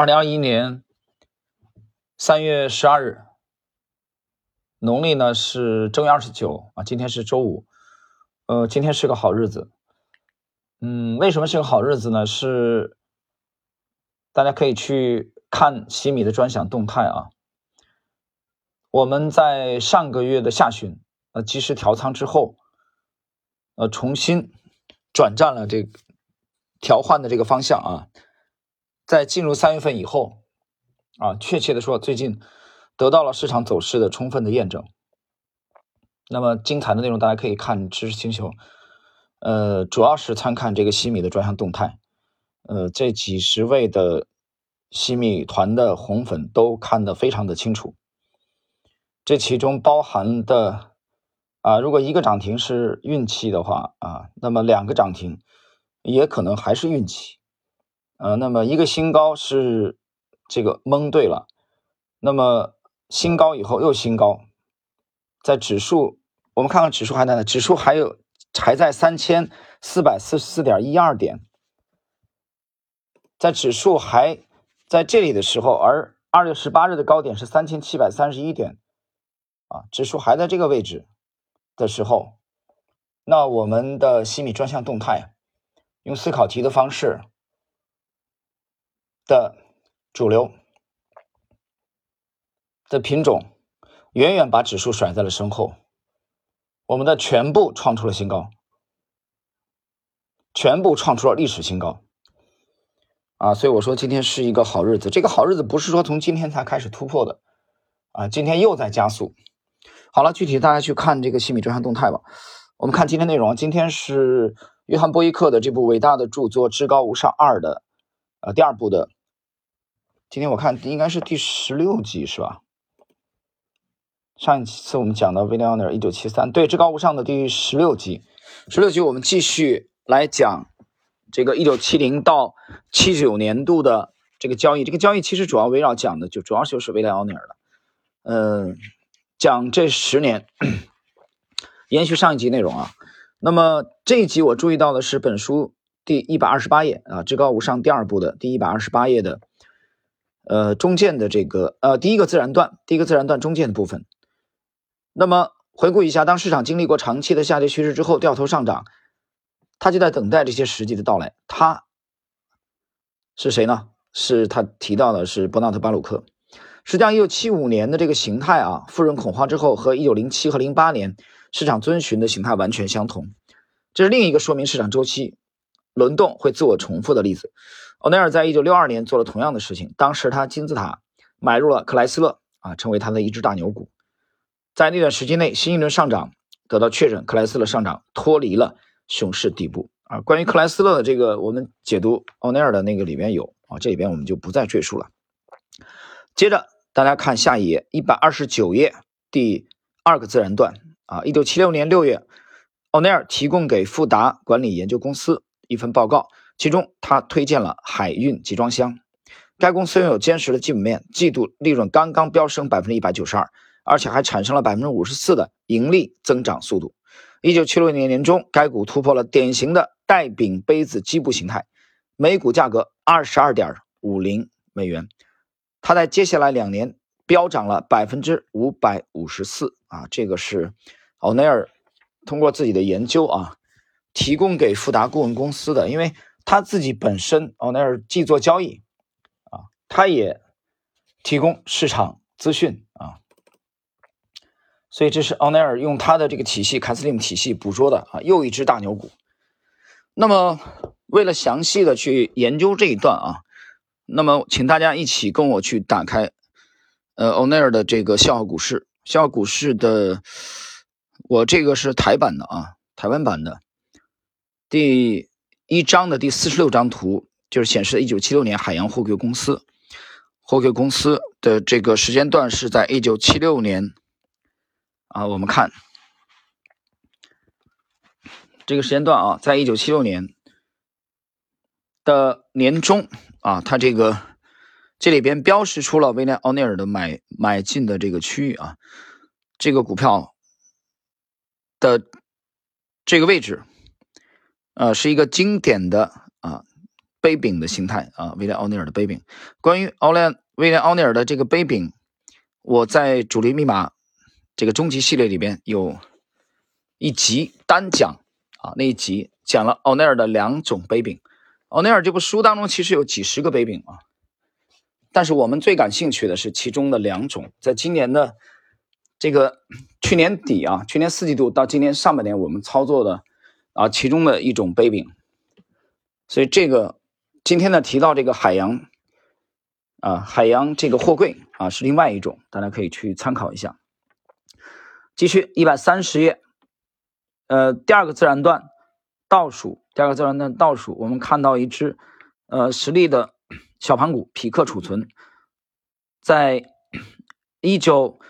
二零二一年三月十二日，农历呢是正月二十九啊，今天是周五，呃，今天是个好日子。嗯，为什么是个好日子呢？是大家可以去看西米的专享动态啊。我们在上个月的下旬，呃，及时调仓之后，呃，重新转战了这个调换的这个方向啊。在进入三月份以后，啊，确切的说，最近得到了市场走势的充分的验证。那么精彩的内容，大家可以看知识星球。呃，主要是参看这个西米的专项动态，呃，这几十位的西米团的红粉都看得非常的清楚。这其中包含的啊，如果一个涨停是运气的话啊，那么两个涨停也可能还是运气，呃，那么一个新高是这个蒙对了，那么新高以后又新高，在指数，我们看看指数还在呢？指数还有。还在三千四百四十四点一二点，在指数还在这里的时候，而二月十八日的高点是三千七百三十一点，啊，指数还在这个位置的时候，那我们的西米专项动态用思考题的方式的主流的品种，远远把指数甩在了身后。我们的全部创出了新高，全部创出了历史新高，啊，所以我说今天是一个好日子。这个好日子不是说从今天才开始突破的，啊，今天又在加速。好了，具体大家去看这个西米专项动态吧。我们看今天内容，今天是约翰波伊克的这部伟大的著作《至高无上二》的，呃，第二部的。今天我看应该是第十六集，是吧？上一次我们讲的威廉奥尼尔一九七三，对至高无上的第十六集，十六集我们继续来讲这个一九七零到七九年度的这个交易。这个交易其实主要围绕讲的就主要就是威廉奥尼尔的，嗯，讲这十年，延续上一集内容啊。那么这一集我注意到的是本书第一百二十八页啊，至高无上第二部的第一百二十八页的，呃，中间的这个呃第一个自然段，第一个自然段中间的部分。那么回顾一下，当市场经历过长期的下跌趋势之后，掉头上涨，他就在等待这些时机的到来。他是谁呢？是他提到的是伯纳特·巴鲁克。实际上，一九七五年的这个形态啊，富人恐慌之后，和一九零七和零八年市场遵循的形态完全相同。这是另一个说明市场周期轮动会自我重复的例子。欧奈尔在一九六二年做了同样的事情，当时他金字塔买入了克莱斯勒啊，成为他的一只大牛股。在那段时间内，新一轮上涨得到确认，克莱斯勒上涨脱离了熊市底部啊。关于克莱斯勒的这个，我们解读奥尼尔的那个里面有啊，这里边我们就不再赘述了。接着大家看下一页，一百二十九页第二个自然段啊。一九七六年六月，奥尼尔提供给富达管理研究公司一份报告，其中他推荐了海运集装箱。该公司拥有坚实的基本面，季度利润刚刚飙升百分之一百九十二。而且还产生了百分之五十四的盈利增长速度。一九七六年年中，该股突破了典型的带柄杯子基部形态，每股价格二十二点五零美元。它在接下来两年飙涨了百分之五百五十四啊！这个是奥内尔通过自己的研究啊，提供给富达顾问公司的，因为他自己本身奥内尔既做交易啊，他也提供市场资讯啊。所以这是奥奈尔用他的这个体系凯斯林体系捕捉的啊，又一只大牛股。那么为了详细的去研究这一段啊，那么请大家一起跟我去打开呃奥奈尔的这个笑傲股市，笑傲股市的我这个是台版的啊，台湾版的第一章的第四十六张图，就是显示一九七六年海洋货柜公司货柜公司的这个时间段是在一九七六年。啊，我们看这个时间段啊，在一九七六年的年中啊，它这个这里边标识出了威廉奥尼尔的买买进的这个区域啊，这个股票的这个位置，呃，是一个经典的啊杯柄的形态啊，威廉奥尼尔的杯柄。关于奥莱威廉奥尼尔的这个杯柄，我在主力密码这个终极系列里边有一集单讲啊，那一集讲了奥尼尔的两种杯柄。奥尼尔这部书当中其实有几十个杯柄啊，但是我们最感兴趣的是其中的两种，在今年的这个去年底啊，去年四季度到今年上半年我们操作的啊其中的一种杯柄，所以这个。今天呢，提到这个海洋啊，海洋这个货柜啊，是另外一种，大家可以去参考一下。继续一百三十页，呃，第二个自然段倒数，第二个自然段倒数，我们看到一只呃实力的小盘股匹克储存，在一九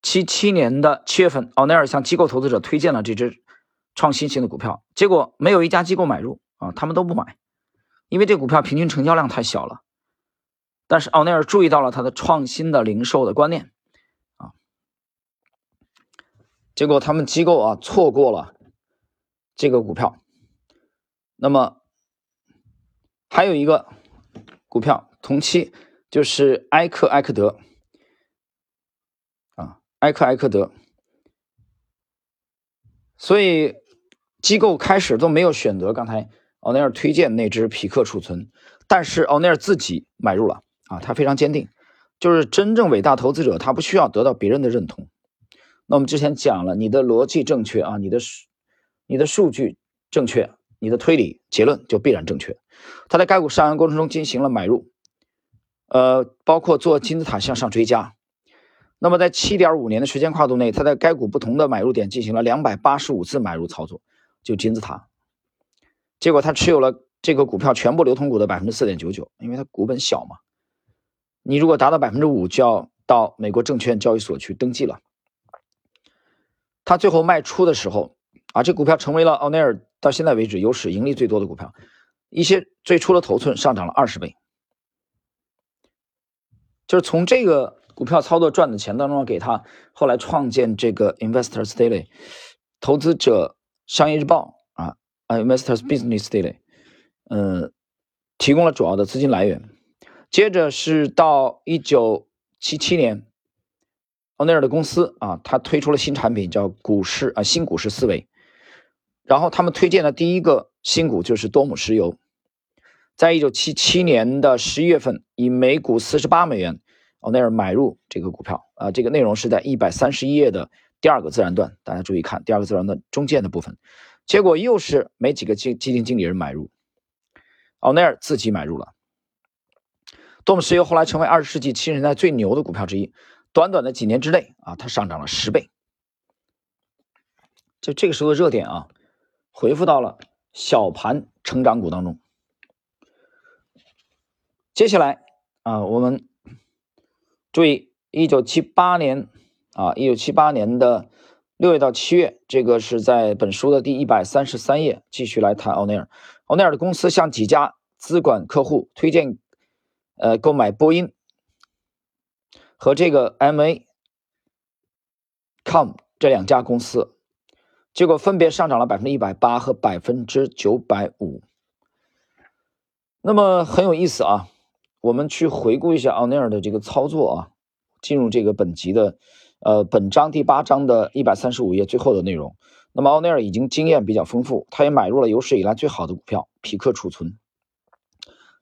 七七年的七月份，奥内尔向机构投资者推荐了这只创新型的股票，结果没有一家机构买入啊，他们都不买。因为这股票平均成交量太小了，但是奥内尔注意到了他的创新的零售的观念，啊，结果他们机构啊错过了这个股票。那么还有一个股票同期就是埃克埃克德，啊，埃克埃克德，所以机构开始都没有选择刚才。奥尼尔推荐那只匹克储存，但是奥尼尔自己买入了啊，他非常坚定，就是真正伟大投资者，他不需要得到别人的认同。那我们之前讲了，你的逻辑正确啊，你的，你的数据正确，你的推理结论就必然正确。他在该股上扬过程中进行了买入，呃，包括做金字塔向上追加。那么在七点五年的时间跨度内，他在该股不同的买入点进行了两百八十五次买入操作，就金字塔。结果他持有了这个股票全部流通股的百分之四点九九，因为它股本小嘛。你如果达到百分之五，就要到美国证券交易所去登记了。他最后卖出的时候，啊，这股票成为了奥内尔到现在为止有史盈利最多的股票。一些最初的头寸上涨了二十倍，就是从这个股票操作赚的钱当中，给他后来创建这个 Investors Daily 投资者商业日报。Investors Business Daily，嗯，提供了主要的资金来源。接着是到一九七七年，奥内尔的公司啊，他推出了新产品，叫股市啊，新股市思维。然后他们推荐的第一个新股就是多姆石油。在一九七七年的十一月份，以每股四十八美元，奥内尔买入这个股票啊。这个内容是在一百三十一页的第二个自然段，大家注意看第二个自然段中间的部分。结果又是没几个基基金经理人买入，奥内尔自己买入了。多姆石油后来成为二十世纪七十年代最牛的股票之一，短短的几年之内啊，它上涨了十倍。就这个时候的热点啊，回复到了小盘成长股当中。接下来啊，我们注意一九七八年啊，一九七八年的。六月到七月，这个是在本书的第一百三十三页，继续来谈奥内尔。奥内尔的公司向几家资管客户推荐，呃，购买波音和这个 MA Com 这两家公司，结果分别上涨了百分之一百八和百分之九百五。那么很有意思啊，我们去回顾一下奥内尔的这个操作啊，进入这个本集的。呃，本章第八章的一百三十五页最后的内容。那么奥内尔已经经验比较丰富，他也买入了有史以来最好的股票匹克储存。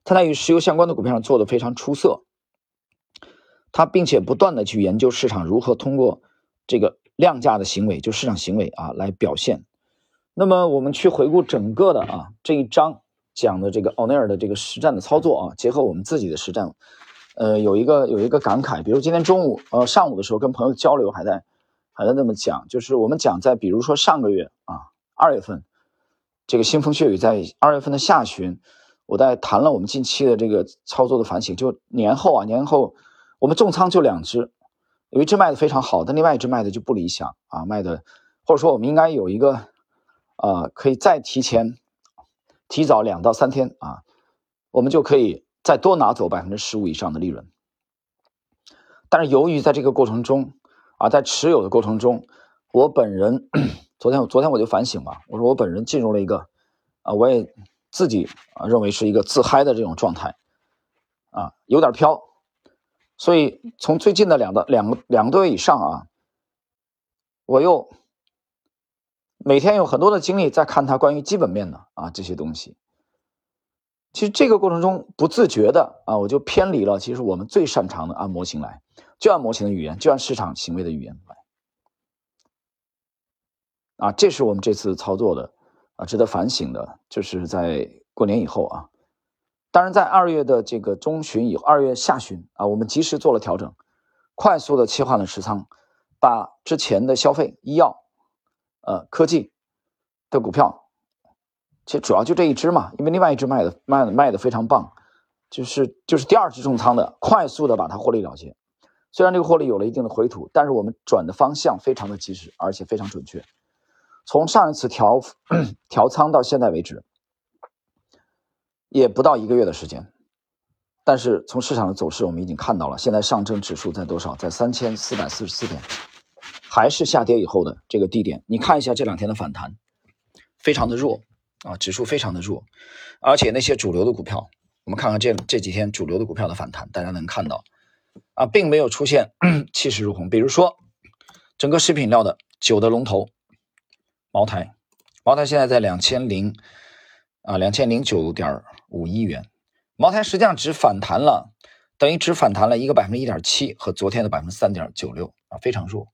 他在与石油相关的股票上做的非常出色。他并且不断的去研究市场如何通过这个量价的行为，就市场行为啊来表现。那么我们去回顾整个的啊这一章讲的这个奥内尔的这个实战的操作啊，结合我们自己的实战。呃，有一个有一个感慨，比如今天中午，呃，上午的时候跟朋友交流，还在还在那么讲，就是我们讲在，比如说上个月啊，二月份，这个腥风血雨，在二月份的下旬，我在谈了我们近期的这个操作的反省，就年后啊，年后我们重仓就两只，有一只卖的非常好，但另外一只卖的就不理想啊，卖的或者说我们应该有一个，呃，可以再提前提早两到三天啊，我们就可以。再多拿走百分之十五以上的利润，但是由于在这个过程中啊，在持有的过程中，我本人昨天昨天我就反省嘛，我说我本人进入了一个啊，我也自己啊认为是一个自嗨的这种状态，啊，有点飘。所以从最近的两个两个两个多月以上啊，我又每天有很多的精力在看它关于基本面的啊这些东西。其实这个过程中不自觉的啊，我就偏离了其实我们最擅长的按模型来，就按模型的语言，就按市场行为的语言来。啊，这是我们这次操作的啊，值得反省的，就是在过年以后啊。当然，在二月的这个中旬以后，二月下旬啊，我们及时做了调整，快速的切换了持仓，把之前的消费、医药、呃科技的股票，其实主要就这一只嘛，因为另外一只卖的卖的卖的非常棒，就是就是第二只重仓的，快速的把它获利了结。虽然这个获利有了一定的回吐，但是我们转的方向非常的及时，而且非常准确。从上一次调 调仓到现在为止。也不到一个月的时间，但是从市场的走势，我们已经看到了，现在上证指数在多少？在三千四百四十四点，还是下跌以后的这个低点。你看一下这两天的反弹，非常的弱啊，指数非常的弱，而且那些主流的股票，我们看看这这几天主流的股票的反弹，大家能看到啊，并没有出现 气势如虹。比如说，整个食品料的酒的龙头茅台，茅台现在在两千零啊两千零九点。五亿元，茅台实际上只反弹了，等于只反弹了一个百分之一点七，和昨天的百分之三点九六啊，非常弱。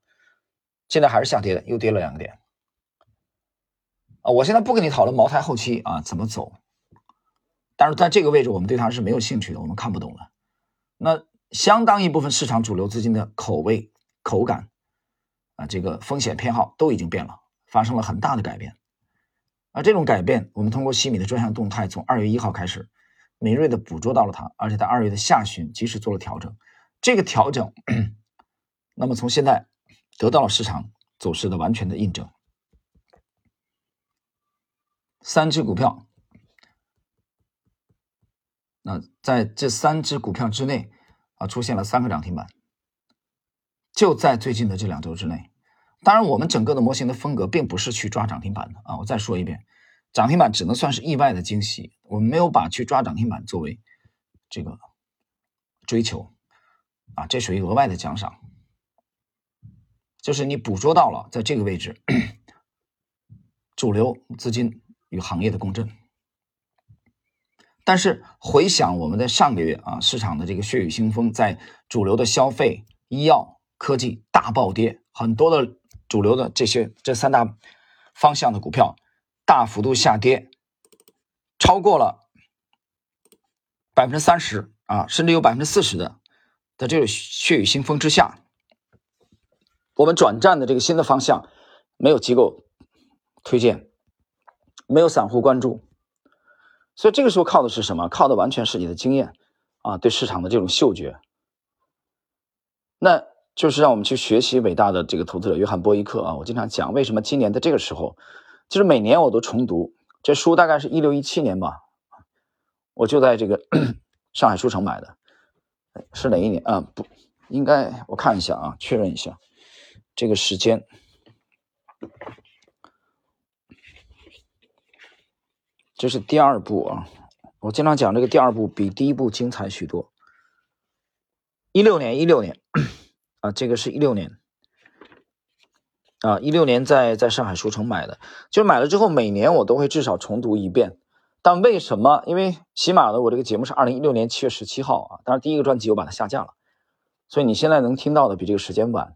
现在还是下跌的，又跌了两个点。啊，我现在不跟你讨论茅台后期啊怎么走，但是在这个位置我们对它是没有兴趣的，我们看不懂的。那相当一部分市场主流资金的口味、口感啊，这个风险偏好都已经变了，发生了很大的改变。而这种改变，我们通过西米的专项动态，从二月一号开始，敏锐的捕捉到了它，而且在二月的下旬及时做了调整。这个调整，那么从现在得到了市场走势的完全的印证。三只股票，那在这三只股票之内啊，出现了三个涨停板，就在最近的这两周之内。当然，我们整个的模型的风格并不是去抓涨停板的啊！我再说一遍，涨停板只能算是意外的惊喜，我们没有把去抓涨停板作为这个追求啊，这属于额外的奖赏，就是你捕捉到了在这个位置 主流资金与行业的共振。但是回想我们在上个月啊，市场的这个血雨腥风，在主流的消费、医药、科技大暴跌，很多的。主流的这些这三大方向的股票大幅度下跌，超过了百分之三十啊，甚至有百分之四十的，在这个血雨腥风之下，我们转战的这个新的方向没有机构推荐，没有散户关注，所以这个时候靠的是什么？靠的完全是你的经验啊，对市场的这种嗅觉。那。就是让我们去学习伟大的这个投资者约翰波伊克啊！我经常讲，为什么今年在这个时候，其实每年我都重读这书，大概是一六一七年吧，我就在这个 上海书城买的，是哪一年啊？不应该，我看一下啊，确认一下这个时间，这是第二部啊！我经常讲这个第二部比第一部精彩许多，一六年，一六年。啊，这个是一六年，啊，一六年在在上海书城买的，就买了之后每年我都会至少重读一遍。但为什么？因为起码的我这个节目是二零一六年七月十七号啊，当然第一个专辑我把它下架了，所以你现在能听到的比这个时间晚，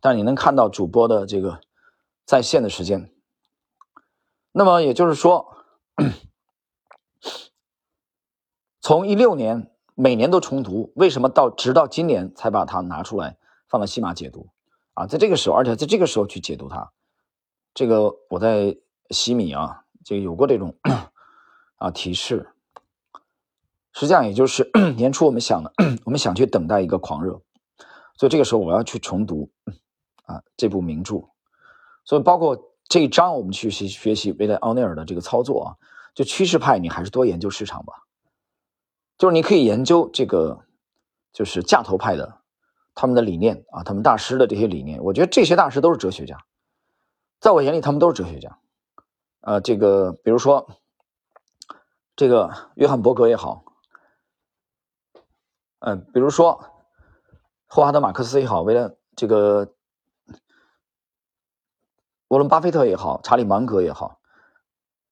但你能看到主播的这个在线的时间。那么也就是说，从一六年每年都重读，为什么到直到今年才把它拿出来？放到西马解读啊，在这个时候，而且在这个时候去解读它，这个我在西米啊，就有过这种啊提示。实际上，也就是 年初我们想的，我们想去等待一个狂热，所以这个时候我要去重读啊这部名著。所以包括这一章，我们去学学习威廉奥内尔的这个操作啊，就趋势派，你还是多研究市场吧。就是你可以研究这个，就是价投派的。他们的理念啊，他们大师的这些理念，我觉得这些大师都是哲学家，在我眼里，他们都是哲学家。呃，这个比如说这个约翰伯格也好，嗯，比如说霍华德马克思也好，为了这个沃伦巴菲特也好，查理芒格也好，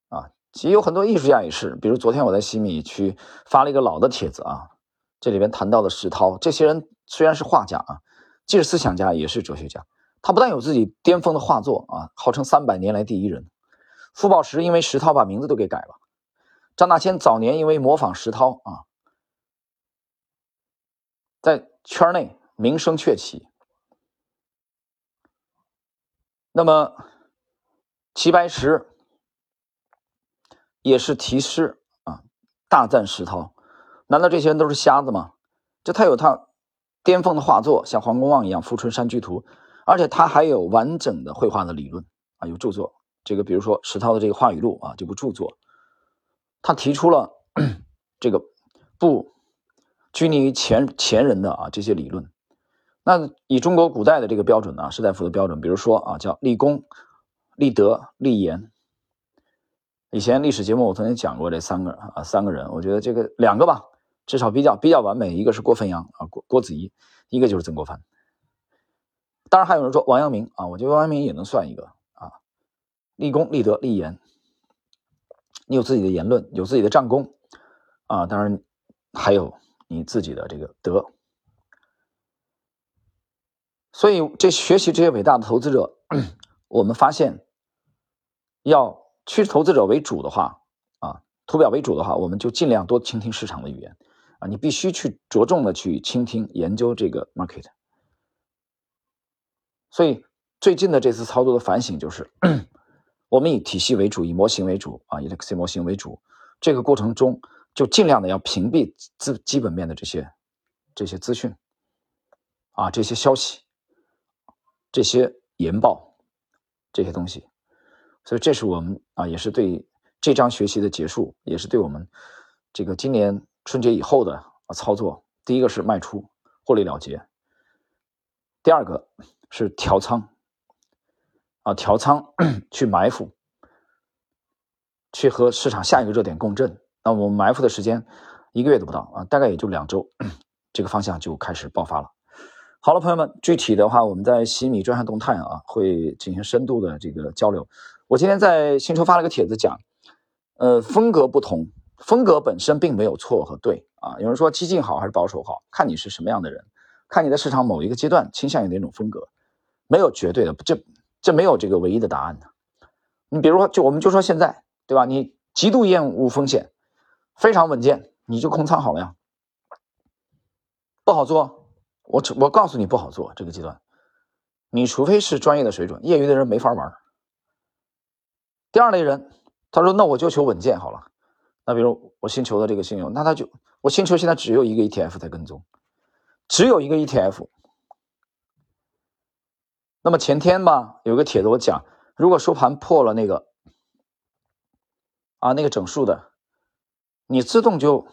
啊，其实有很多艺术家也是，比如昨天我在西米区发了一个老的帖子啊，这里边谈到的石涛，这些人虽然是画家啊，既是思想家也是哲学家，他不但有自己巅峰的画作啊，号称三百年来第一人。傅抱石因为石涛把名字都给改了。张大千早年因为模仿石涛啊，在圈内名声鹊起。那么齐白石也是题诗啊，大赞石涛。难道这些人都是瞎子吗？就他有他巅峰的画作，像黄公望一样《富春山居图》，而且他还有完整的绘画的理论啊，有著作。这个比如说石涛的这个话语录啊，这部著作，他提出了这个不拘泥于前前人的啊这些理论。那以中国古代的这个标准呢，士大夫的标准，比如说啊叫立功、立德、立言。以前历史节目我曾经讲过这三个啊三个人，我觉得这个两个吧，至少比较比较完美，一个是郭汾阳啊郭郭子仪，一个就是曾国藩。当然还有人说王阳明啊，我觉得王阳明也能算一个啊。立功、立德、立言，你有自己的言论，有自己的战功啊，当然还有你自己的这个德。所以，这学习这些伟大的投资者，我们发现，要趋投资者为主的话啊，图表为主的话，我们就尽量多倾听市场的语言啊，你必须去着重的去倾听、研究这个 market。所以，最近的这次操作的反省就是。我们以体系为主，以模型为主啊，以 X 模型为主。这个过程中，就尽量的要屏蔽资基本面的这些这些资讯啊，这些消息、这些研报这些东西。所以，这是我们啊，也是对这章学习的结束，也是对我们这个今年春节以后的啊操作。第一个是卖出，获利了结；第二个是调仓。啊，调仓 去埋伏，去和市场下一个热点共振。那我们埋伏的时间一个月都不到啊，大概也就两周，这个方向就开始爆发了。好了，朋友们，具体的话我们在西米专项动态啊会进行深度的这个交流。我今天在星球发了个帖子讲，呃，风格不同，风格本身并没有错和对啊。有人说激进好还是保守好，看你是什么样的人，看你在市场某一个阶段倾向于哪种风格，没有绝对的这。这没有这个唯一的答案的。你比如说，就我们就说现在，对吧？你极度厌恶风险，非常稳健，你就空仓好了呀。不好做，我我告诉你不好做这个阶段，你除非是专业的水准，业余的人没法玩。第二类人，他说：“那我就求稳健好了。”那比如我星球的这个信用，那他就我星球现在只有一个 ETF 在跟踪，只有一个 ETF。那么前天吧，有个帖子我讲，如果收盘破了那个啊那个整数的，你自动就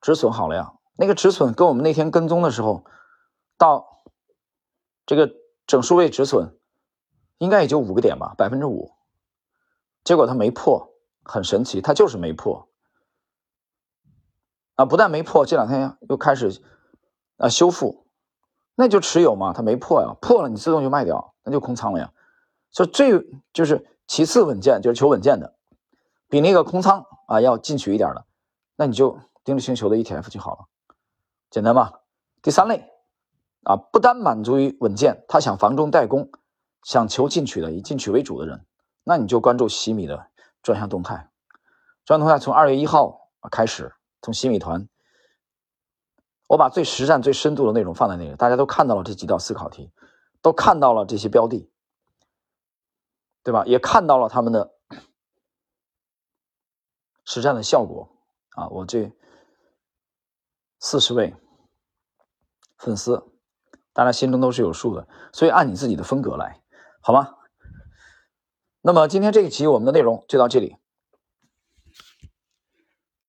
止损好了呀。那个止损跟我们那天跟踪的时候，到这个整数位止损，应该也就五个点吧，百分之五。结果它没破，很神奇，它就是没破。啊，不但没破，这两天又开始啊修复。那就持有嘛，它没破呀，破了你自动就卖掉，那就空仓了呀。所以最就是其次稳健，就是求稳健的，比那个空仓啊要进取一点的，那你就盯着星球的 ETF 就好了，简单吧？第三类啊，不单满足于稳健，他想防中带攻，想求进取的，以进取为主的人，那你就关注西米的专项动态。专项动态从二月一号开始，从西米团。我把最实战、最深度的内容放在那里，大家都看到了这几道思考题，都看到了这些标的，对吧？也看到了他们的实战的效果啊！我这四十位粉丝，大家心中都是有数的，所以按你自己的风格来，好吗？那么今天这一期我们的内容就到这里。